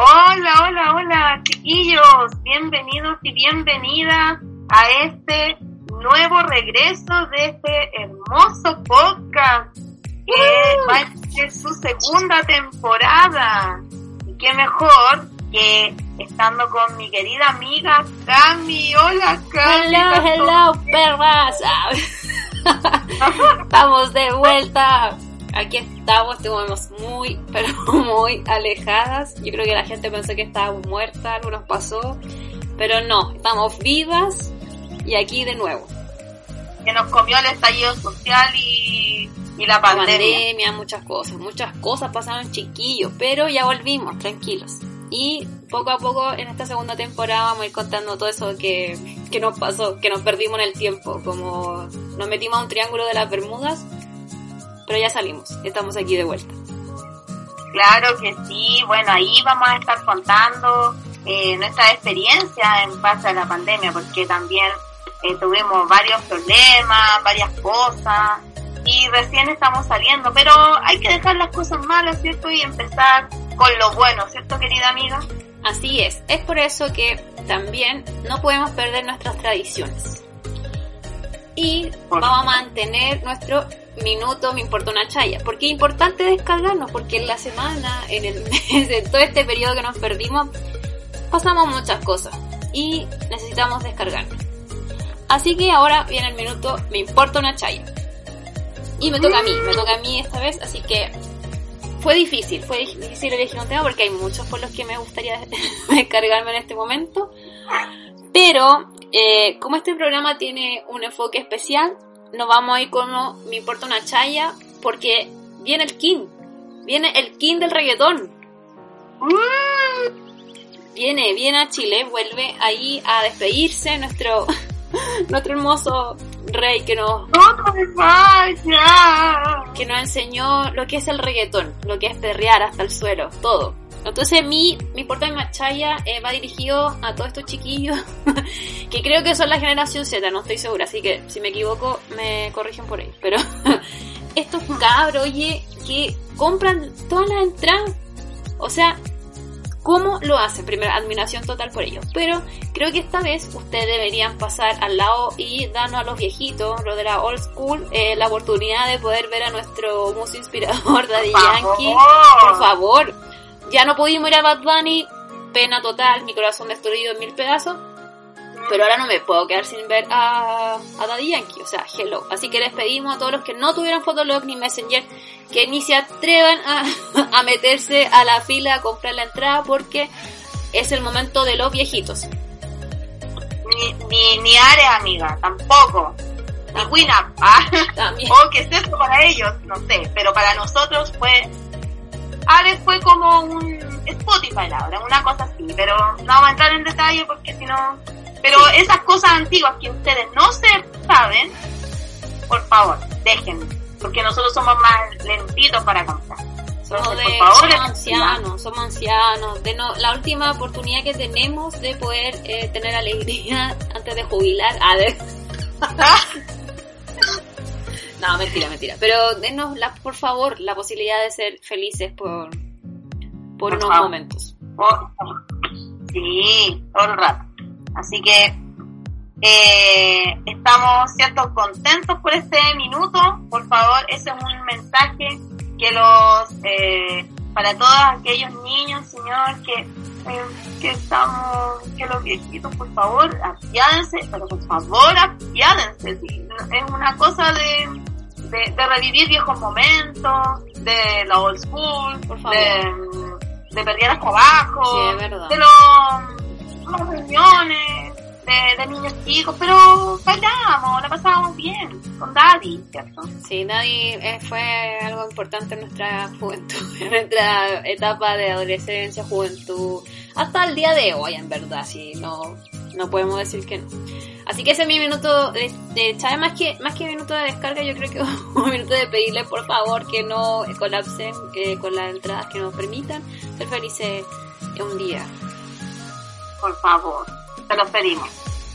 Hola, hola, hola, chiquillos. Bienvenidos y bienvenidas a este nuevo regreso de este hermoso podcast que va a ser su segunda temporada. Y qué mejor que estando con mi querida amiga Cami. Hola, Cami. Hello, hello, perras. Estamos de vuelta. Aquí estamos, estuvimos muy, pero muy alejadas. Yo creo que la gente pensó que estábamos muertas, algo nos pasó. Pero no, estamos vivas y aquí de nuevo. Que nos comió el estallido social y, y la La pandemia. pandemia, muchas cosas, muchas cosas pasaron chiquillos, pero ya volvimos, tranquilos. Y poco a poco en esta segunda temporada vamos a ir contando todo eso que, que nos pasó, que nos perdimos en el tiempo, como nos metimos a un triángulo de las Bermudas, pero ya salimos, estamos aquí de vuelta. Claro que sí, bueno, ahí vamos a estar contando eh, nuestra experiencia en base a la pandemia, porque también eh, tuvimos varios problemas, varias cosas, y recién estamos saliendo, pero hay que dejar las cosas malas, ¿cierto? Y empezar con lo bueno, ¿cierto, querida amiga? Así es, es por eso que también no podemos perder nuestras tradiciones. Y vamos a mantener nuestro minuto Me Importa una Chaya. Porque es importante descargarnos, porque en la semana, en el mes, en todo este periodo que nos perdimos, pasamos muchas cosas y necesitamos descargarnos. Así que ahora viene el minuto Me Importa una Chaya. Y me toca a mí, me toca a mí esta vez, así que fue difícil, fue difícil elegir un tema porque hay muchos por los que me gustaría descargarme en este momento. Pero, eh, como este programa tiene un enfoque especial, nos vamos a ir Me importa una chaya, porque viene el king, viene el king del reggaetón. Viene, viene a Chile, vuelve ahí a despedirse nuestro, nuestro hermoso rey que nos que nos enseñó lo que es el reggaetón, lo que es perrear hasta el suelo, todo. Entonces mi, mi porta de Machaya eh, va dirigido a todos estos chiquillos que creo que son la generación Z, no estoy segura, así que si me equivoco me corrigen por ahí. Pero estos cabros, oye, que compran todas las entradas, o sea, ¿cómo lo hacen? Primero, admiración total por ellos. Pero creo que esta vez ustedes deberían pasar al lado y darnos a los viejitos, lo de la old school, eh, la oportunidad de poder ver a nuestro muso inspirador, Daddy Por Yankee. favor. Por favor. Ya no pudimos ir a Bad Bunny, pena total, mi corazón destruido en mil pedazos. Pero ahora no me puedo quedar sin ver a, a Daddy Yankee, o sea, hello. Así que les pedimos a todos los que no tuvieran Fotolog ni Messenger que ni se atrevan a, a meterse a la fila a comprar la entrada porque es el momento de los viejitos. Ni, ni, ni Ares, amiga, tampoco. Ni Winamp. Ah. También. Oh, ¿qué es esto para ellos? No sé, pero para nosotros fue... Ares fue como un Spotify ahora, una cosa así, pero no vamos a entrar en detalle porque si no... Pero esas cosas antiguas que ustedes no se saben, por favor, déjenme, porque nosotros somos más lentitos para comprar. Somos, Entonces, de, por favor, somos ancianos, somos ancianos. De no, la última oportunidad que tenemos de poder eh, tener alegría antes de jubilar. A ver. no, mentira, mentira. Pero denos, la, por favor, la posibilidad de ser felices por, por, Por unos favor. momentos. Sí, todo el rato. Así que eh, estamos cierto contentos por este minuto. Por favor, ese es un mensaje que los eh, para todos aquellos niños, señor, que eh, que estamos, que los viejitos, por favor, apiádense, pero por favor, apiádense. sí. Es una cosa de, de, de revivir viejos momentos, de la old school, Por favor. de, de perder hasta abajo, Sí, de los, los reuniones, de, de niños chicos, pero bailamos, la pasábamos bien, con Daddy, ¿cierto? Sí, Daddy eh, fue algo importante en nuestra juventud, en nuestra etapa de adolescencia, juventud, hasta el día de hoy, en verdad, sí, no, no podemos decir que no. Así que ese es mi minuto de, de más que, más que minuto de descarga, yo creo que un minuto de pedirle por favor que no colapsen que con las entradas que nos permitan ser felices un día. Por favor, te lo pedimos.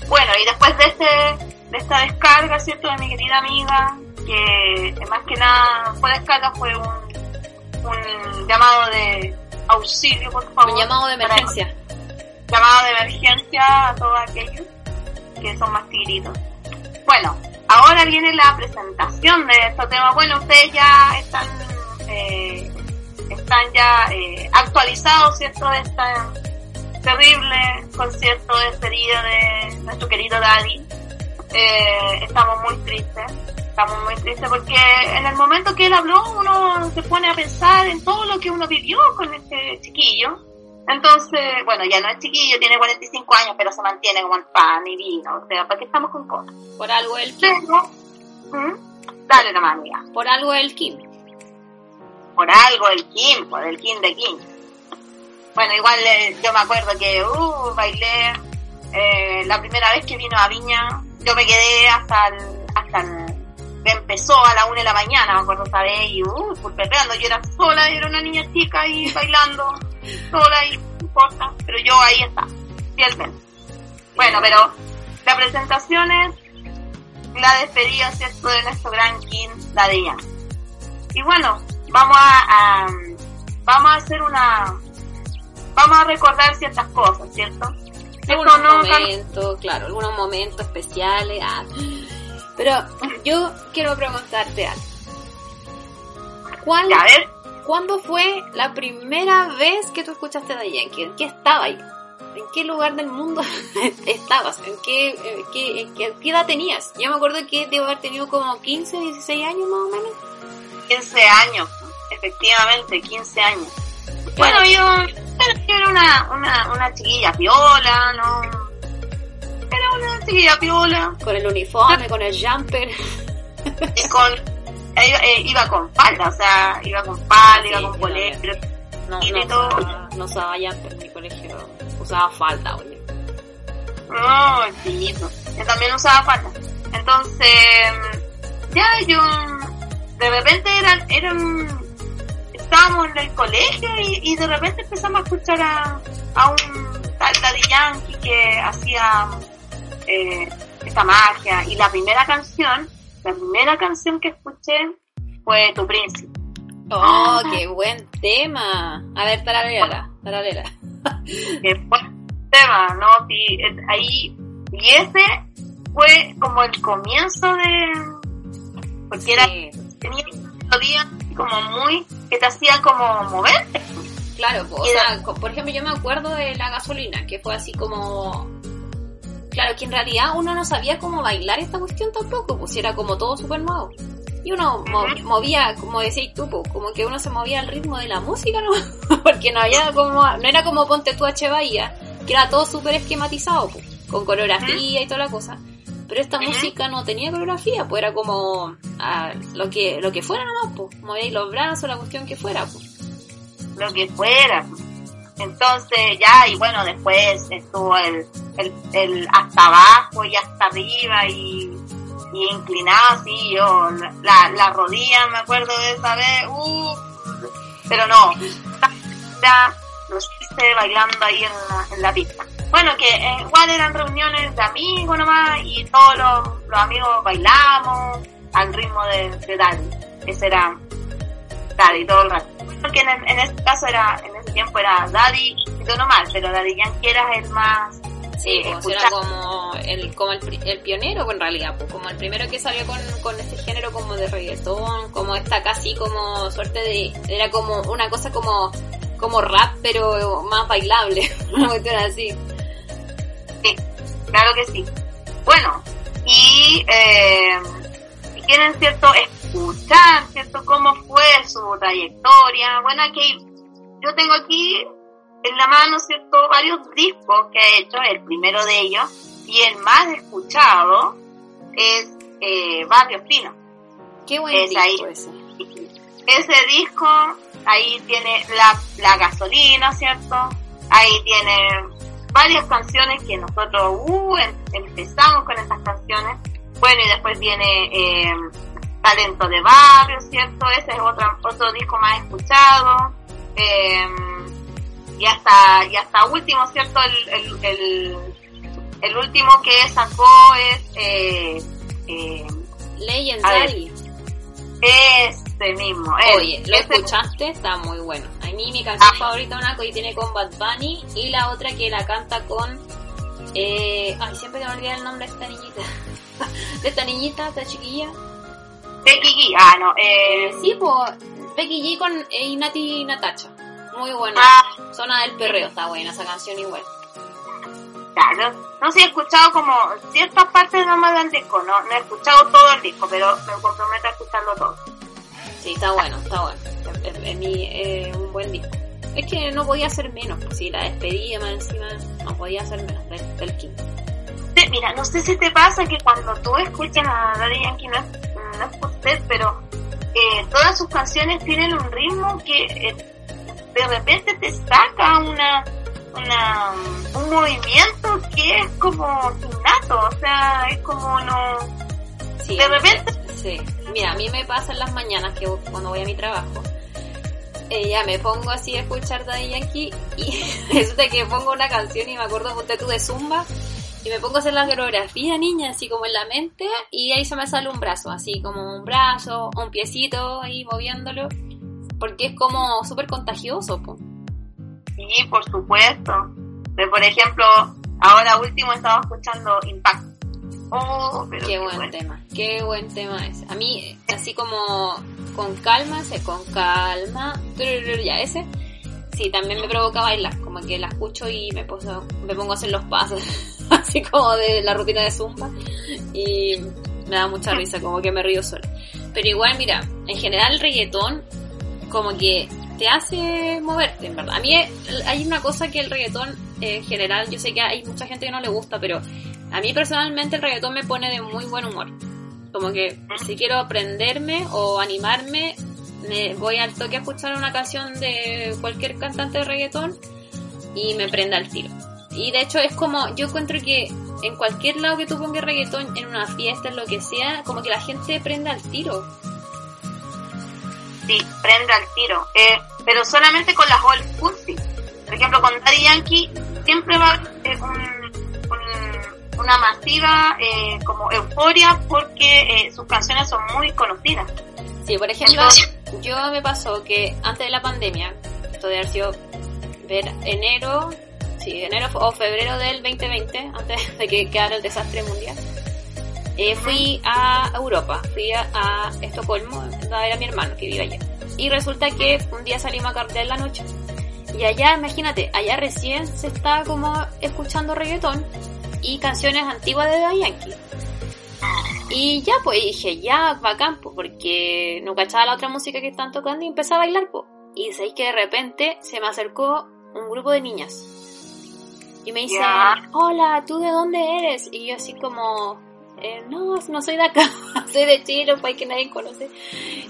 Bueno, y después de este de esta descarga, ¿cierto? De mi querida amiga, que más que nada fue descarga, fue un, un llamado de auxilio, por favor. Un llamado de emergencia. Llamado de emergencia a todos aquellos que son más tigritos. Bueno, ahora viene la presentación de estos temas. Bueno, ustedes ya están eh, están ya eh, actualizados, ¿cierto? De esta terrible concierto de despedida de nuestro querido Daddy. Eh, estamos muy tristes, estamos muy tristes porque en el momento que él habló uno se pone a pensar en todo lo que uno vivió con este chiquillo. Entonces, bueno, ya no es chiquillo, tiene 45 años, pero se mantiene como el pan y vino. O sea, ¿para qué estamos con cosas? Por algo el Kim. ¿Mm? dale nomás, amiga. Por algo el Kim. Por algo el Kim, por el Kim de Kim. Bueno, igual eh, yo me acuerdo que uh, bailé eh, la primera vez que vino a Viña. Yo me quedé hasta el, hasta el, empezó a la una de la mañana, me acuerdo esa vez, y uh, pulperreando. Yo era sola, yo era una niña chica ahí bailando, sola y importa, pero yo ahí estaba, fielmente. Bueno, pero la presentación es la despedida, ¿cierto?, de nuestro gran King, la de Yankee. Y bueno, vamos a, a- vamos a hacer una, vamos a recordar ciertas cosas, ¿cierto? Algunos no momentos, claro, algunos momentos especiales. ah. Pero yo quiero preguntarte algo. ¿Cuál, a ver, ¿Cuándo fue la primera vez que tú escuchaste a Yankee? ¿En qué estaba ahí? ¿En qué lugar del mundo estabas? ¿En qué, en qué, en qué, qué edad tenías? Yo me acuerdo que debo haber tenido como 15, 16 años más o menos. 15 años, efectivamente, 15 años. Bueno, yo, yo era una, una, una chiquilla piola, ¿no? Chiquilla piola, Con el uniforme, con el jumper. y con, eh, eh, iba con falda, o sea, iba con falda, iba con también. No, no, todo. usaba, no usaba jumper en mi colegio. Usaba falda, oye. No, sí, yo también usaba falda. Entonces, ya yo, de repente eran, eran, estábamos en el colegio y, y de repente empezamos a escuchar a, a un tal Daddy Yankee que hacía eh, esta magia. Y la primera canción, la primera canción que escuché fue Tu Príncipe. Oh, qué buen tema. A ver, taralela. que fue un tema, ¿no? Sí, es- ahí, y ese fue como el comienzo de, porque era, tenía melodías como muy, que te hacían como moverte. Claro, o Y sea, por ejemplo, yo me acuerdo de la gasolina, que fue así como... Claro, que en realidad uno no sabía cómo bailar esta cuestión tampoco, pues era como todo súper nuevo. Y uno movía, como decías tú, pues, como que uno se movía al ritmo de la música, ¿no? Porque no había como, no era como Ponte tú. Bahía, que era todo súper esquematizado, pues, con coreografía y toda la cosa. Pero esta música no tenía coreografía, pues era como ah, lo que lo que fuera nomás, pues, movíais los brazos, la cuestión que fuera, pues. lo que fuera. Entonces ya, y bueno, después estuvo el, el, el hasta abajo y hasta arriba y, y inclinado así, yo, la, la rodilla, me acuerdo de esa vez, uh, pero no, ya lo hice bailando ahí en la, en la pista. Bueno, que eh, igual eran reuniones de amigos nomás y todos los, los amigos bailamos al ritmo de, de Daddy. Ese era Daddy todo el rato. Porque en, en este caso era, en ese tiempo era Daddy y Don Omar, pero Daddy Yankee era el más Sí, eh, pues era como el, como el, el pionero pues, en realidad, pues, como el primero que salió con, con este género como de reggaetón, como esta casi como suerte de, era como una cosa como, como rap pero más bailable, una cuestión así. Sí, claro que sí. Bueno, y eh, quieren, ¿cierto? Escuchar, ¿cierto? Cómo fue su trayectoria. Bueno, aquí yo tengo aquí en la mano, ¿cierto? Varios discos que ha hecho. El primero de ellos y el más escuchado es eh, Barrio Fino. Qué buen Es ahí. disco ese. Ese disco, ahí tiene la, la gasolina, ¿cierto? Ahí tiene varias canciones que nosotros uh, em- empezamos con estas canciones. Bueno, y después viene eh, Talento de Barrio, ¿cierto? Ese es otro, otro disco más escuchado. Eh, y hasta y hasta último, ¿cierto? El, el, el, el último que sacó es eh, eh, Legendary. este mismo. Oye, ¿lo escuchaste? Está muy bueno. A mí mi canción Ah. favorita una que tiene con Bad Bunny y la otra que la canta con... Eh, ay, siempre te me olvida el nombre de esta niñita. de esta niñita, esta chiquilla. Becky G. Ah, no. Eh, Sí, pues Becky G con eh, y Nati Natacha. Muy buena. ah, Zona del perreo, está buena esa canción igual. claro. No sé, he escuchado como ciertas partes nomás del disco. No, no he escuchado todo el disco, pero me comprometo a escucharlo todo. Sí, está bueno, está bueno. Es, es mi, eh, un buen disco. Es que no podía ser menos, pues si la despedida más encima, no podía ser menos del, del. Sí, Mira, no sé si te pasa que cuando tú escuchas a Daddy Yankee, no no es por usted, pero eh, todas sus canciones tienen un ritmo que eh, de repente te saca una, una un movimiento que es como innato, o sea, es como no... Sí, De repente- Sí. Mira, a mí me pasa en las mañanas que cuando voy a mi trabajo, eh, ya me pongo así a escuchar Daddy Yankee y resulta que pongo una canción y me acuerdo ponte tú de Zumba y me pongo a hacer la coreografía, niña, así como en la mente y ahí se me sale un brazo, así como un brazo, un piecito ahí moviéndolo, porque es como súper contagioso. po. Sí, por supuesto. Pero, por ejemplo, ahora último estaba escuchando Impact. Oh, pero Qué qué buen bueno. tema, qué buen tema es. A mí, así como con calma, sé, con calma, ya ese, sí, también me provoca bailar, como que la escucho y me, pongo, me pongo a hacer los pasos, así como de la rutina de zumba, y me da mucha risa, como que me río sola. Pero igual, mira, en general el reggaetón, como que te hace moverte, en verdad. A mí hay una cosa que el reggaetón, en general, yo sé que hay mucha gente que no le gusta, pero a mí personalmente el reggaetón me pone de muy buen humor. Como que si quiero aprenderme o animarme, me voy al toque a escuchar una canción de cualquier cantante de reggaetón y me prenda al tiro. Y de hecho es como, yo encuentro que en cualquier lado que tú pongas reggaetón, en una fiesta, en lo que sea, como que la gente prenda al tiro. Sí, prende al tiro. Eh, pero solamente con las old school, sí. Por ejemplo, con Daddy Yankee siempre va a haber un- un- una masiva eh, como euforia porque eh, sus canciones son muy conocidas. Sí, por ejemplo, yo me pasó que antes de la pandemia, esto de haber sido ver enero, sí, enero o febrero del 2020, antes de que quedara el desastre mundial, eh, fui a Europa, fui a, a Estocolmo a ver a mi hermano que vive allá. Y resulta que un día salimos a carretear en la noche. Y allá, imagínate, allá recién se estaba como escuchando reggaetón y canciones antiguas de Daddy Yankee. Y ya, pues dije, ya, bacán, pues, porque no cachaba la otra música que están tocando y empecé a bailar, pues. Y sabéis que de repente se me acercó un grupo de niñas. Y me dicen, Ya. hola, ¿tú de dónde eres? Y yo así como, eh, no, no soy de acá, soy de Chile, un país que nadie conoce.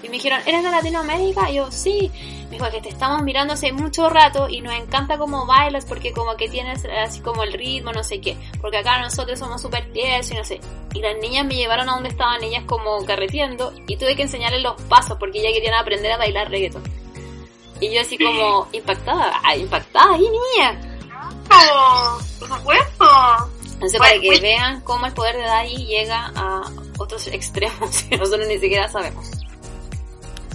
Y me dijeron, ¿eres de Latinoamérica? Y yo, sí. Me dijo que te estamos mirando hace mucho rato y nos encanta cómo bailas porque como que tienes así como el ritmo, no sé qué. Porque acá nosotros somos súper tiesos y no sé. Y las niñas me llevaron a donde estaban ellas como carreteando y tuve que enseñarles los pasos porque ya querían aprender a bailar reggaeton. Y yo así como impactada, ah, impactada, ¡y niña! Oh, por supuesto. Entonces Bueno, para que pues- vean cómo el poder de Daddy llega a otros extremos que nosotros ni siquiera sabemos.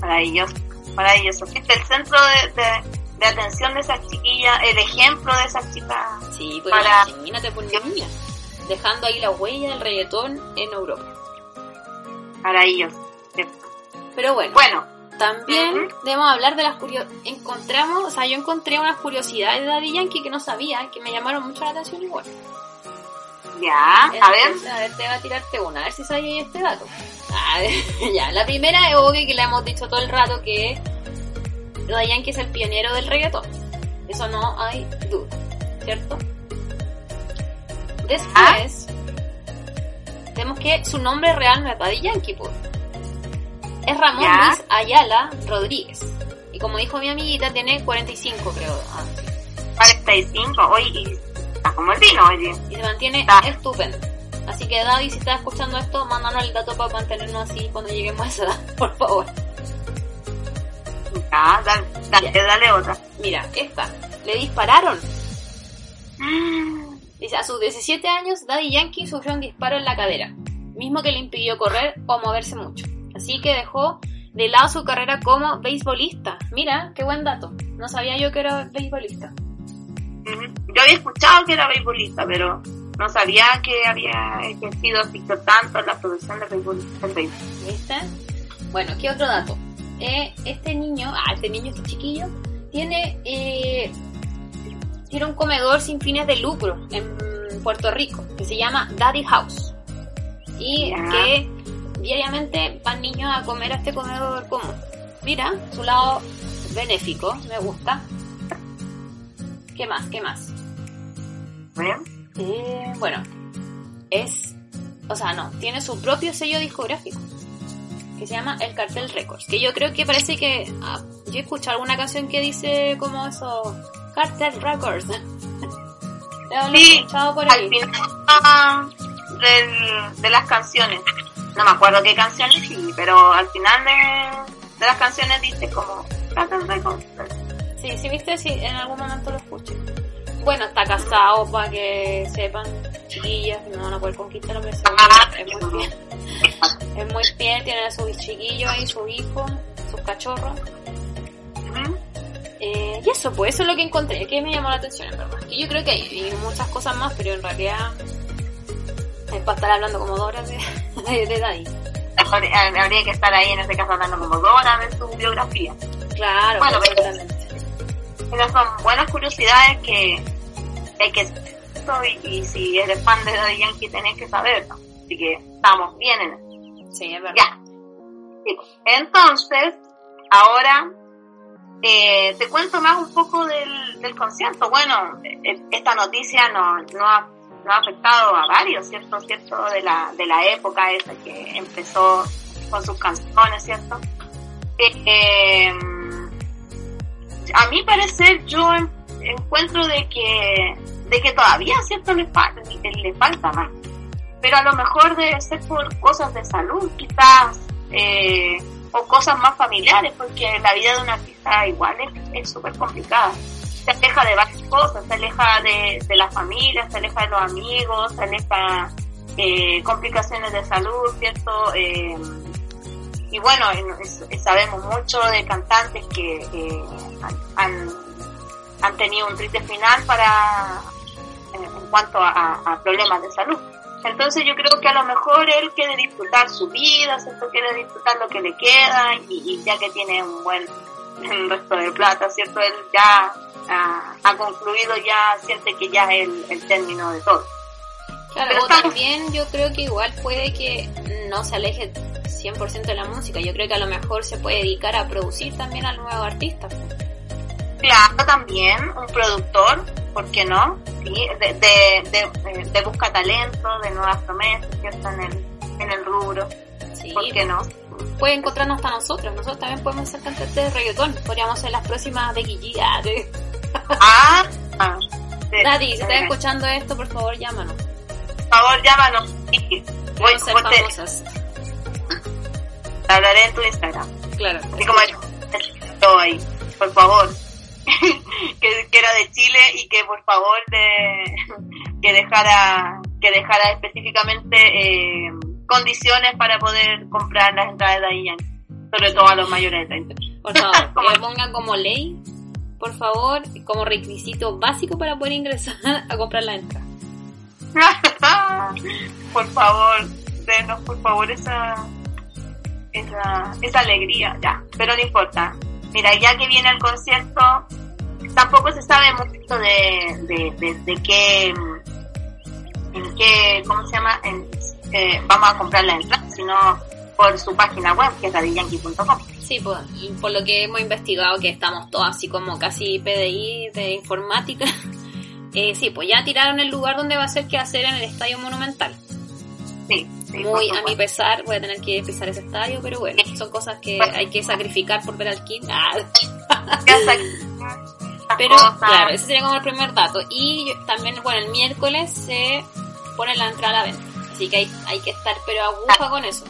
Maravilloso, maravilloso. Fuiste el centro de, de, de atención de esas chiquillas, el ejemplo de esas chicas. Sí, pues Para- imagínate por niña, dejando ahí la huella del reggaetón en Europa. Maravilloso. ¿cierto? Pero bueno, Bueno, también debemos hablar de las curiosidades. Encontramos, o sea, yo encontré unas curiosidades de Daddy Yankee que no sabía, que me llamaron mucho la atención igual. Ya, a ver. A ver, te va a tirarte una, a ver si sabía este dato. A ver, ya, la primera es obvio que le hemos dicho todo el rato que Daddy Yankee es el pionero del reggaetón. Eso no hay duda, ¿cierto? Después, vemos que su nombre real no es Daddy Yankee, pues. Es Ramón Ya. Luis Ayala Rodríguez. Y como dijo mi amiguita, tiene 45, creo. Ah, sí. 45, hoy está como el vino, oye. Y se mantiene Ah. estupendo. Así que Daddy, si estás escuchando esto, mándanos el dato para mantenernos así cuando lleguemos a esa edad, por favor. Ya, dale, dale, dale otra. Mira, esta. Le dispararon. Mm, Dice, a sus 17 años, Daddy Yankee sufrió un disparo en la cadera, mismo que le impidió correr o moverse mucho. Así que dejó de lado su carrera como beisbolista. Mira, qué buen dato. No sabía yo que era beisbolista. Yo había escuchado que era beisbolista, pero no sabía que había ejercido tanto en la producción de béisbol. del béisbol. ¿Viste? Bueno, ¿qué otro dato? Eh, este niño, ah, este niño, este chiquillo, tiene, eh, tiene un comedor sin fines de lucro en Puerto Rico que se llama Daddy House. Y que diariamente van niños a comer a este comedor común. Mira, su lado benéfico, me gusta. ¿Qué más? ¿Qué más? ¿Ven? Eh, bueno, es, o sea, no, tiene su propio sello discográfico que se llama El Cartel Records, que yo creo que parece que ah, yo he escuchado alguna canción que dice como eso, Cartel Records. Lo he Sí, escuchado por Al ahí. final ah, del- de las canciones, no me acuerdo qué canciones sí, pero al final de, de las canciones dice como Cartel Records. Sí, sí, viste, sí, en algún momento lo escuché. Bueno, está casado para que sepan, chiquillas, no van a poder conquistarlo, pero Ah, es muy fiel. Es muy fiel, tiene a sus chiquillos ahí, sus hijos, sus cachorros. Eh, y eso, pues eso es lo que encontré, que me llamó la atención, en verdad. Que yo creo que hay, muchas cosas más, pero en realidad es para estar hablando como dos horas de, de, de Daddy. Habría, habría que estar ahí en este caso hablando como dos horas de su biografía. Claro, Bueno, pero- Pero son buenas curiosidades que hay que y, y si eres fan de Daddy Yankee tenés que saberlo. Así que estamos bien en eso. Sí, es verdad. Ya. Entonces, ahora eh, te cuento más un poco del, del concierto. Bueno, eh, esta noticia no, no, ha, no ha afectado a varios, ¿cierto? ¿Cierto? De la, de la época esa que empezó con sus canciones, ¿cierto? Eh, eh, a mi parecer yo en- encuentro de que de que todavía cierto le, fa- le falta más. Pero a lo mejor debe ser por cosas de salud quizás eh, o cosas más familiares porque la vida de un artista igual es- súper complicada. Se aleja de varias cosas se aleja de, de la familia se aleja de los amigos se aleja eh, complicaciones de salud cierto Eh, y bueno, sabemos mucho de cantantes que eh, han, tenido un triste final para en, en cuanto a, a problemas de salud. Entonces yo creo que a lo mejor él quiere disfrutar su vida, ¿cierto? Quiere disfrutar lo que le queda y, y ya que tiene un buen resto de plata, ¿cierto? Él ya ah, ha concluido, ya siente que ya es el, el término de todo. Claro, Pero estamos- también yo creo que igual puede que no se aleje 100% de la música. Yo creo que a lo mejor se puede dedicar a producir también al nuevo artista. Claro, también un productor, ¿por qué no? Sí, de, de, de, de busca talento, de nuevas promesas, ¿cierto? En el, en el rubro, Sí, ¿por qué no? puede encontrarnos hasta nosotros. Nosotros también podemos ser cantantes de reggaetón. Podríamos ser las próximas. Ah, de- Ah, ah, sí, Daddy, si estás eh, escuchando esto, por favor, llámanos. Por favor, llámanos. Sí, Voy, Podemos ser famosas. te hablaré en tu Instagram. Claro. Así como el- todo ahí, por favor. que, que era de Chile y que por favor de, que dejara que dejara específicamente eh, condiciones para poder comprar las entradas de Yankee, sobre todo a los mayores de 30. Por favor, Como- que lo pongan como ley, por favor, como requisito básico para poder ingresar a comprar la entrada. por favor, denos por favor esa, esa, esa alegría, ya, pero no importa. Mira, ya que viene el concierto, tampoco se sabe mucho de, de, de, de qué, en qué, ¿cómo se llama? En, eh, vamos a comprar la entrada, sino por su página web, que es daddyyankee.com. Sí, pues, y por lo que hemos investigado, que estamos todos así como casi PDI de informática, eh, sí, pues ya tiraron el lugar donde va a ser que hacer en el Estadio Monumental. Sí, sí, por Muy a mi pesar, voy a tener que pisar ese estadio, pero bueno, son cosas que hay que sacrificar por ver al King. Ah, Pero cosas. claro, ese sería como el primer dato. Y también, bueno, el miércoles se pone la entrada a la venta. Así que hay, hay que estar pero aguja con eso.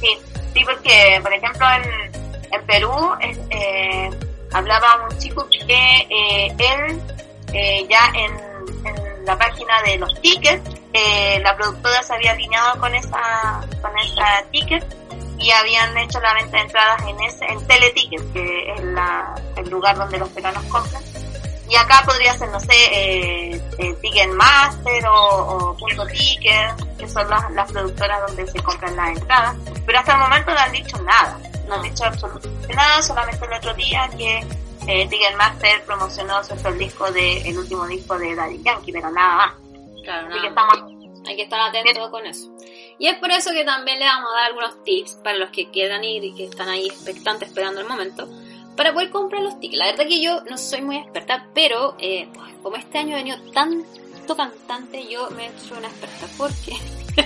Sí, sí, porque, por ejemplo, en, en Perú eh, hablaba un chico que eh, él eh, ya en, en la página de los tickets, eh, la productora se había alineado con esa con esa ticket y habían hecho la venta de entradas en ese en Teleticket, que es la, el lugar donde los peruanos compran. Y acá podría ser, no sé, eh, eh, Ticketmaster o, o Punto Ticket, que son las, las productoras donde se compran las entradas. Pero hasta el momento no han dicho nada. No han dicho absolutamente nada, solamente el otro día que eh, Ticketmaster promocionó su el disco de, el último disco de Daddy Yankee, pero nada más. Claro, Así que nada. estamos Hay que estar atentos con eso. Y es por eso que también le vamos a dar algunos tips para los que quieran ir y que están ahí expectantes esperando el momento para poder comprar los tickets. La verdad que yo no soy muy experta, pero eh, como este año he venido tanto cantante, yo me he hecho una experta porque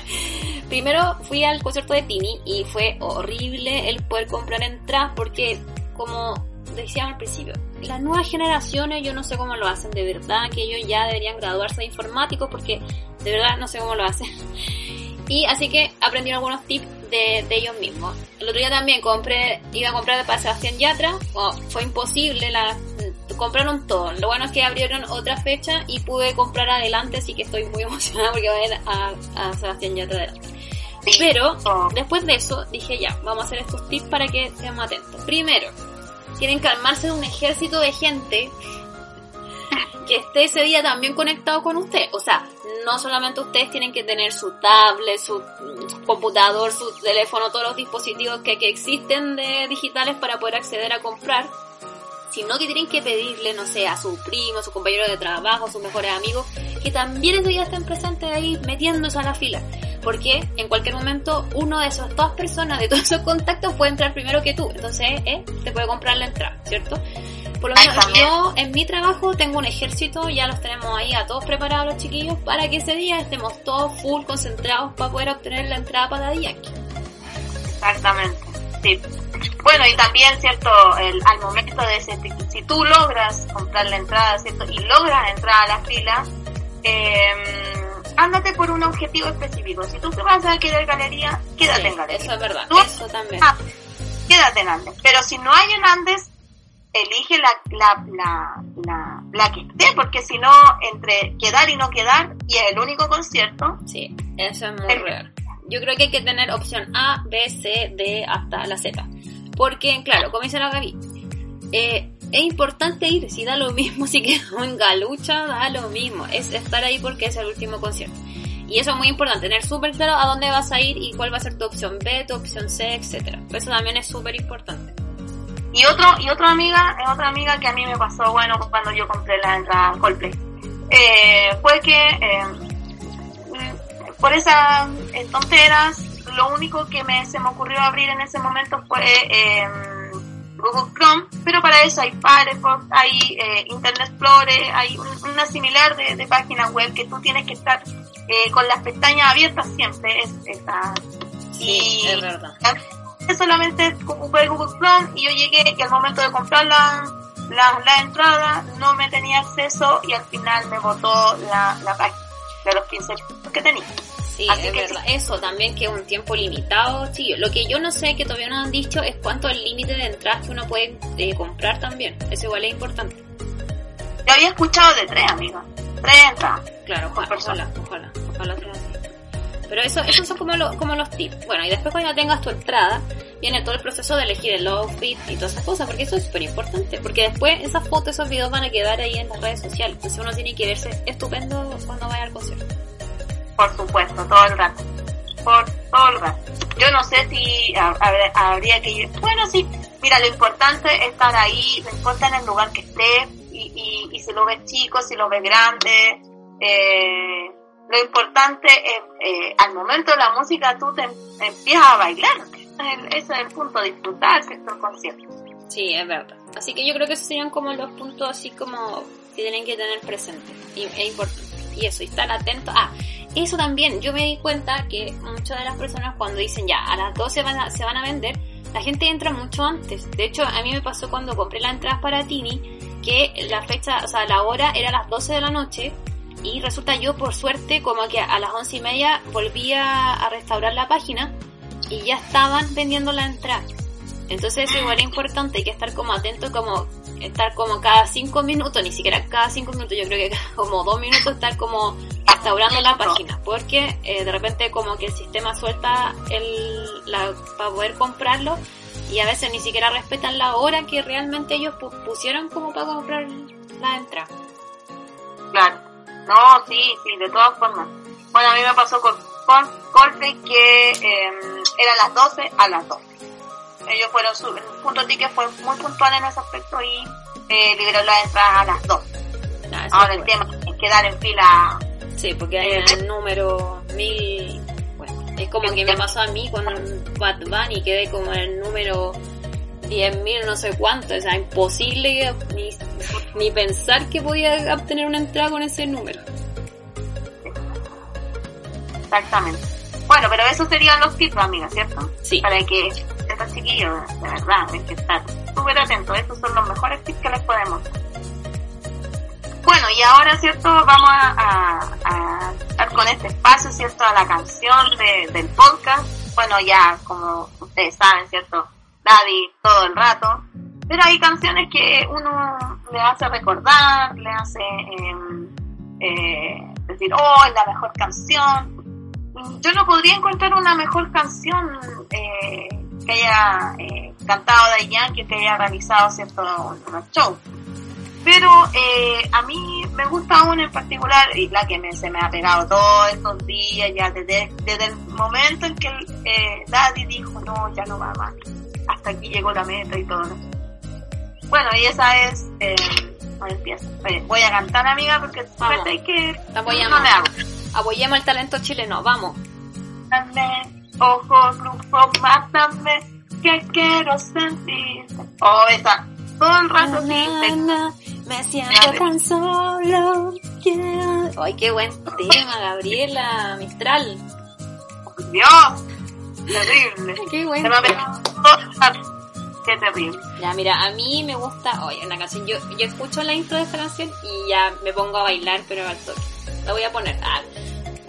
primero fui al concierto de Tini y fue horrible el poder comprar entradas porque como decíamos al principio, las nuevas generaciones yo no sé cómo lo hacen, de verdad que ellos ya deberían graduarse de informáticos porque de verdad no sé cómo lo hacen. Y así que aprendí algunos tips de, ellos mismos. El otro día también compré, iba a comprar para Sebastián Yatra, fue imposible, la, compraron todo. Lo bueno es que abrieron otra fecha y pude comprar adelante, así que estoy muy emocionada porque voy a ver a, Sebastián Yatra adelante. Pero después de eso dije ya, vamos a hacer estos tips para que seamos atentos. Primero, tienen que armarse un ejército de gente que esté ese día también conectado con usted. O sea, no solamente ustedes tienen que tener su tablet, su, computador, su teléfono, todos los dispositivos que, que existen de digitales para poder acceder a comprar, sino que tienen que pedirle, no sé, a su primo, a su compañero de trabajo, a sus mejores amigos, que también ese día estén presentes ahí metiéndose a la fila. Porque en cualquier momento uno de esas dos personas, de todos esos contactos, puede entrar primero que tú. Entonces, eh, te puede comprar la entrada, ¿cierto? Por lo menos yo en mi trabajo tengo un ejército, ya los tenemos ahí a todos preparados los chiquillos para que ese día estemos todos full concentrados para poder obtener la entrada para Yankee. Exactamente, sí. Bueno, y también, ¿cierto? El, al momento de ese, si tú logras comprar la entrada, ¿cierto? Y logras entrar a la fila, eh, ándate por un objetivo específico. Si tú te vas a querer galería, quédate Sí, en galería. Eso es verdad, Tú- eso también. Ah, quédate en Andes. Pero si no hay en Andes, elige la, la, la, la, la que esté, porque si no, entre quedar y no quedar, y es el único concierto, Sí, eso es muy real. Yo creo que hay que tener opción A, B, C, D hasta la Z. Porque, claro, como dice la Gaby, eh, es importante ir, si da lo mismo, si quedamos en galucha, da lo mismo. Es estar ahí porque es el último concierto. Y eso es muy importante, tener súper claro a dónde vas a ir y cuál va a ser tu opción B, tu opción C, etcétera. Eso también es súper importante. Y otro, y otra amiga, es otra amiga que a mí me pasó, bueno, cuando yo compré la entrada a Coldplay, eh, fue que eh, por esas tonteras, lo único que me, se me ocurrió abrir en ese momento fue eh, Google Chrome, pero para eso hay Firefox, hay eh, Internet Explorer, hay un- una similar de, de páginas web que tú tienes que estar eh, con las pestañas abiertas siempre, es, esa, Sí, Y- es verdad. Solamente ocupé Google Chrome y yo llegué y al momento de comprar la, la, la entrada no me tenía acceso y al final me botó la, la página de los 15 minutos que tenía. Sí, Así es que verdad. Eso también que es un tiempo limitado, sí. Lo que yo no sé, que todavía no han dicho, es cuánto es el límite de entradas que uno puede eh, comprar también. Eso igual es importante. Yo había escuchado de tres, amiga. Tres entradas. Claro, ojalá, ojalá, ojalá, ojalá así. Pero eso, esos son como, lo- como los tips. Bueno, y después cuando tengas tu entrada, viene todo el proceso de elegir el outfit y todas esas cosas, porque eso es súper importante. Porque después esas fotos, esos videos van a quedar ahí en las redes sociales. Entonces uno tiene que verse estupendo cuando vaya al concierto. Por supuesto, todo el rato. Por todo el rato. Yo no sé si habría que ir. Bueno, sí. Mira, lo importante es estar ahí, no importa en el lugar que estés, y, y, y si lo ves chico, si lo ves grande. Eh, lo importante es, eh, al momento de la música, tú te em- empiezas a bailar. Ese es el, el punto, disfrutar ¿cierto? concierto. Sí, es verdad. Así que yo creo que esos serían como los puntos así como que tienen que tener presente. Y es importante. Y eso, estar atento. Ah, eso también, yo me di cuenta que muchas de las personas cuando dicen ya, a las 12 van a, se van a vender, la gente entra mucho antes. De hecho, a mí me pasó cuando compré la entrada para Tini, que la fecha, o sea, la hora era las 12 de la noche y resulta yo por suerte como que a las once y media volví a, restaurar la página y ya estaban vendiendo la entrada. Entonces eso igual es importante, hay que estar como atento, como estar como cada cinco minutos, ni siquiera cada cinco minutos, yo creo que como dos minutos estar como restaurando la página, porque eh, de repente como que el sistema suelta el, la, para poder comprarlo y a veces ni siquiera respetan la hora que realmente ellos pu- pusieron como para comprar la entrada. Claro. No, sí, sí, de todas formas. Bueno, a mí me pasó con, con Coldplay que eh, eran las 12 a las 12. Ellos fueron, su, punto ticket fue muy puntual en ese aspecto y eh, liberó las entradas a las 12. Nah, eso Ahora el tema es quedar en fila. Sí, porque hay el número mil. Bueno, es como que me pasó a mí con Bad Bunny, quedé como en el número 10.000 no sé cuánto. O sea, imposible ni, ni pensar que podía obtener una entrada con ese número. Exactamente. Bueno, pero esos serían los tips, amiga, ¿cierto? Sí. Para que estos chiquillos, de verdad, hay que estar súper atentos. Estos son los mejores tips que les podemos dar. Bueno, y ahora, ¿cierto? Vamos a, a, a estar con este espacio, ¿cierto? A la canción de, del podcast. Bueno, ya, como ustedes saben, ¿cierto? Daddy todo el rato. Pero hay canciones que uno le hace recordar, le hace eh, eh, decir, oh, es la mejor canción. Yo no podría encontrar una mejor canción eh, que haya eh, cantado de Yankee, que haya realizado cierto un show. Pero a mí me gusta una en particular, y la que me, se me ha pegado todos estos días, ya desde, desde el momento en que Daddy dijo, no, ya no va más, hasta aquí llegó la meta y todo. ¿no? Bueno, y esa es, eh, ahí empieza. Eh, Voy a cantar, amiga, porque Vamos. hay que... Apoyamos. No hago. Apoyemos el talento chileno, vamos. Mátame, ojo, grupo, mátame, que quiero sentir. Oh, esa. Todo el rato sí. te- me siento tan solo. Ay, qué buen tema, Gabriela Mistral. Dios, terrible. Qué buen Se me ha tema. pegado todo el rato. Qué terrible. Ya, mira, a mí me gusta, oye, una canción, yo, yo escucho la intro de esta canción y ya me pongo a bailar, pero al toque. La voy a poner, ah,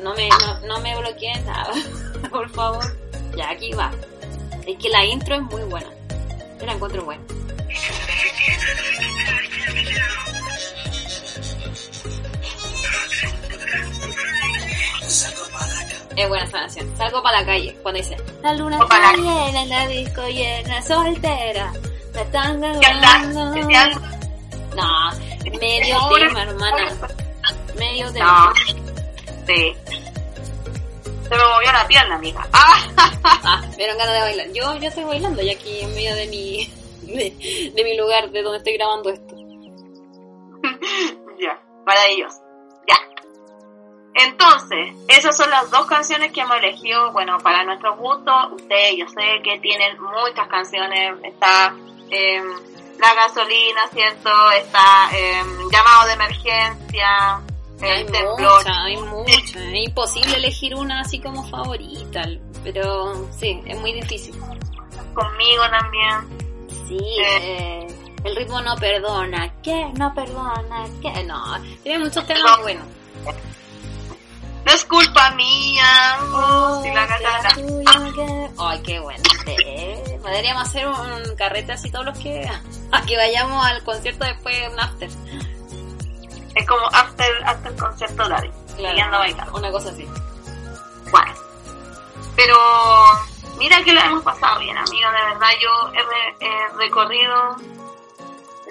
no me, no, no me bloqueen nada, por favor. Ya, aquí va. Es que la intro es muy buena. Yo la encuentro buena. Es buena canción. Salgo para la calle cuando dice La luna está la- llena, en la disco llena, soltera. Me están ganando. No, medio tema, hermana. Medio No. tema. Sí. Se me movió la pierna, amiga. ¡Ah! Ah, me dieron ganas de bailar. Yo, yo estoy bailando ya aquí en medio de mi, de, de mi lugar, de donde estoy grabando esto. ya, maravilloso. Entonces, esas son las dos canciones que hemos elegido, bueno, para nuestro gusto. Ustedes, yo sé que tienen muchas canciones. Está eh, La gasolina, ¿cierto? Está eh, Llamado de emergencia, Hay El temblor. muchas, hay muchas. Es imposible elegir una así como favorita, pero sí, es muy difícil. Conmigo también. Sí, eh, el ritmo no perdona. ¿Qué? No perdona. ¿Qué? No, tiene muchos temas No. buenos. No es culpa mía. Oh, si la será cantara. tuya que- Ay, qué bueno. Eh, Podríamos hacer un carrete así todos los que a que vayamos al concierto después de un after. Es como after, after concierto Daddy. Bailando. una cosa así. Bueno. Pero mira que lo hemos pasado bien, amiga. De verdad, yo he, re- he recorrido.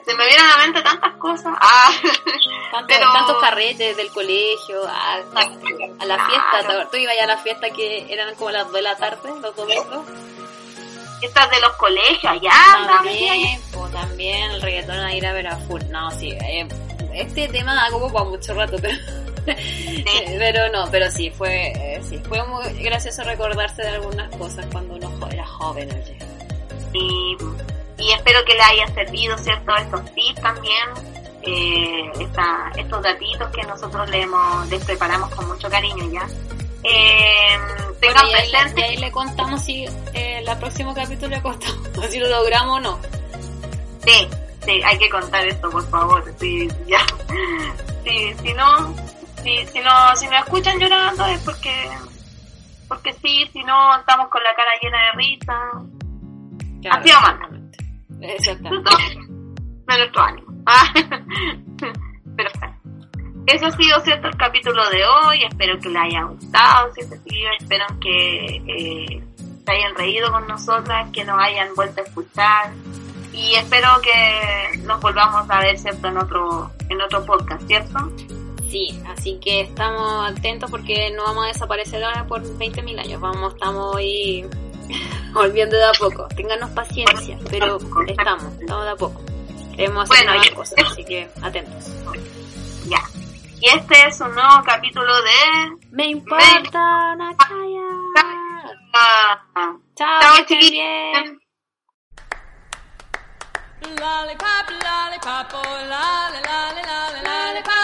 Se me vienen a la mente tantas cosas. Ah, Tantos, Pero- tantos carretes del colegio, a, a la fiesta. Claro. Tú ibas a la fiesta que eran como las 2 de la tarde, los domingos. estas de los colegios, allá. También, pues, también el reggaetón a ir a ver a full. No, sí, eh, este tema da como para mucho rato, pero, pero no, pero sí, fue, eh, sí, fue muy gracioso recordarse de algunas cosas cuando uno era joven, oye. Y, y espero que le haya servido, ¿cierto? Estos tips también. Eh, esta- estos datitos que nosotros le hemos, les preparamos con mucho cariño ya. Eh, tengan Bueno, y ahí, presente y ahí le contamos si eh, el próximo capítulo le contamos si lo logramos o no. Sí, Sí, hay que contar esto, por favor. Sí, ya. Sí, si no, si, si no, si me escuchan llorando es porque, porque sí, si no estamos con la cara llena de risa. Claro, Así vamos. Exactamente. de nuestro ánimo. Ah, Pero bueno. Eso ha sido cierto el capítulo de hoy. Espero que les haya gustado. Así, espero que eh, se hayan reído con nosotras, que nos hayan vuelto a escuchar. Y espero que nos volvamos a ver cierto en otro, en otro podcast, ¿cierto? Sí, así que estamos atentos porque no vamos a desaparecer ahora por 20.000 años. Vamos, estamos ahí volviendo de a poco. Ténganos paciencia, pero estamos, estamos de a poco. Queremos hacer Bueno, cosas, así que atentos. Ya. Y este es un nuevo capítulo de... Me importa. Ah, Chao, Chao, que estén chiquillos. bien. Lollipop, lollipop, oh, lolly, lolly, lolly, lollipop.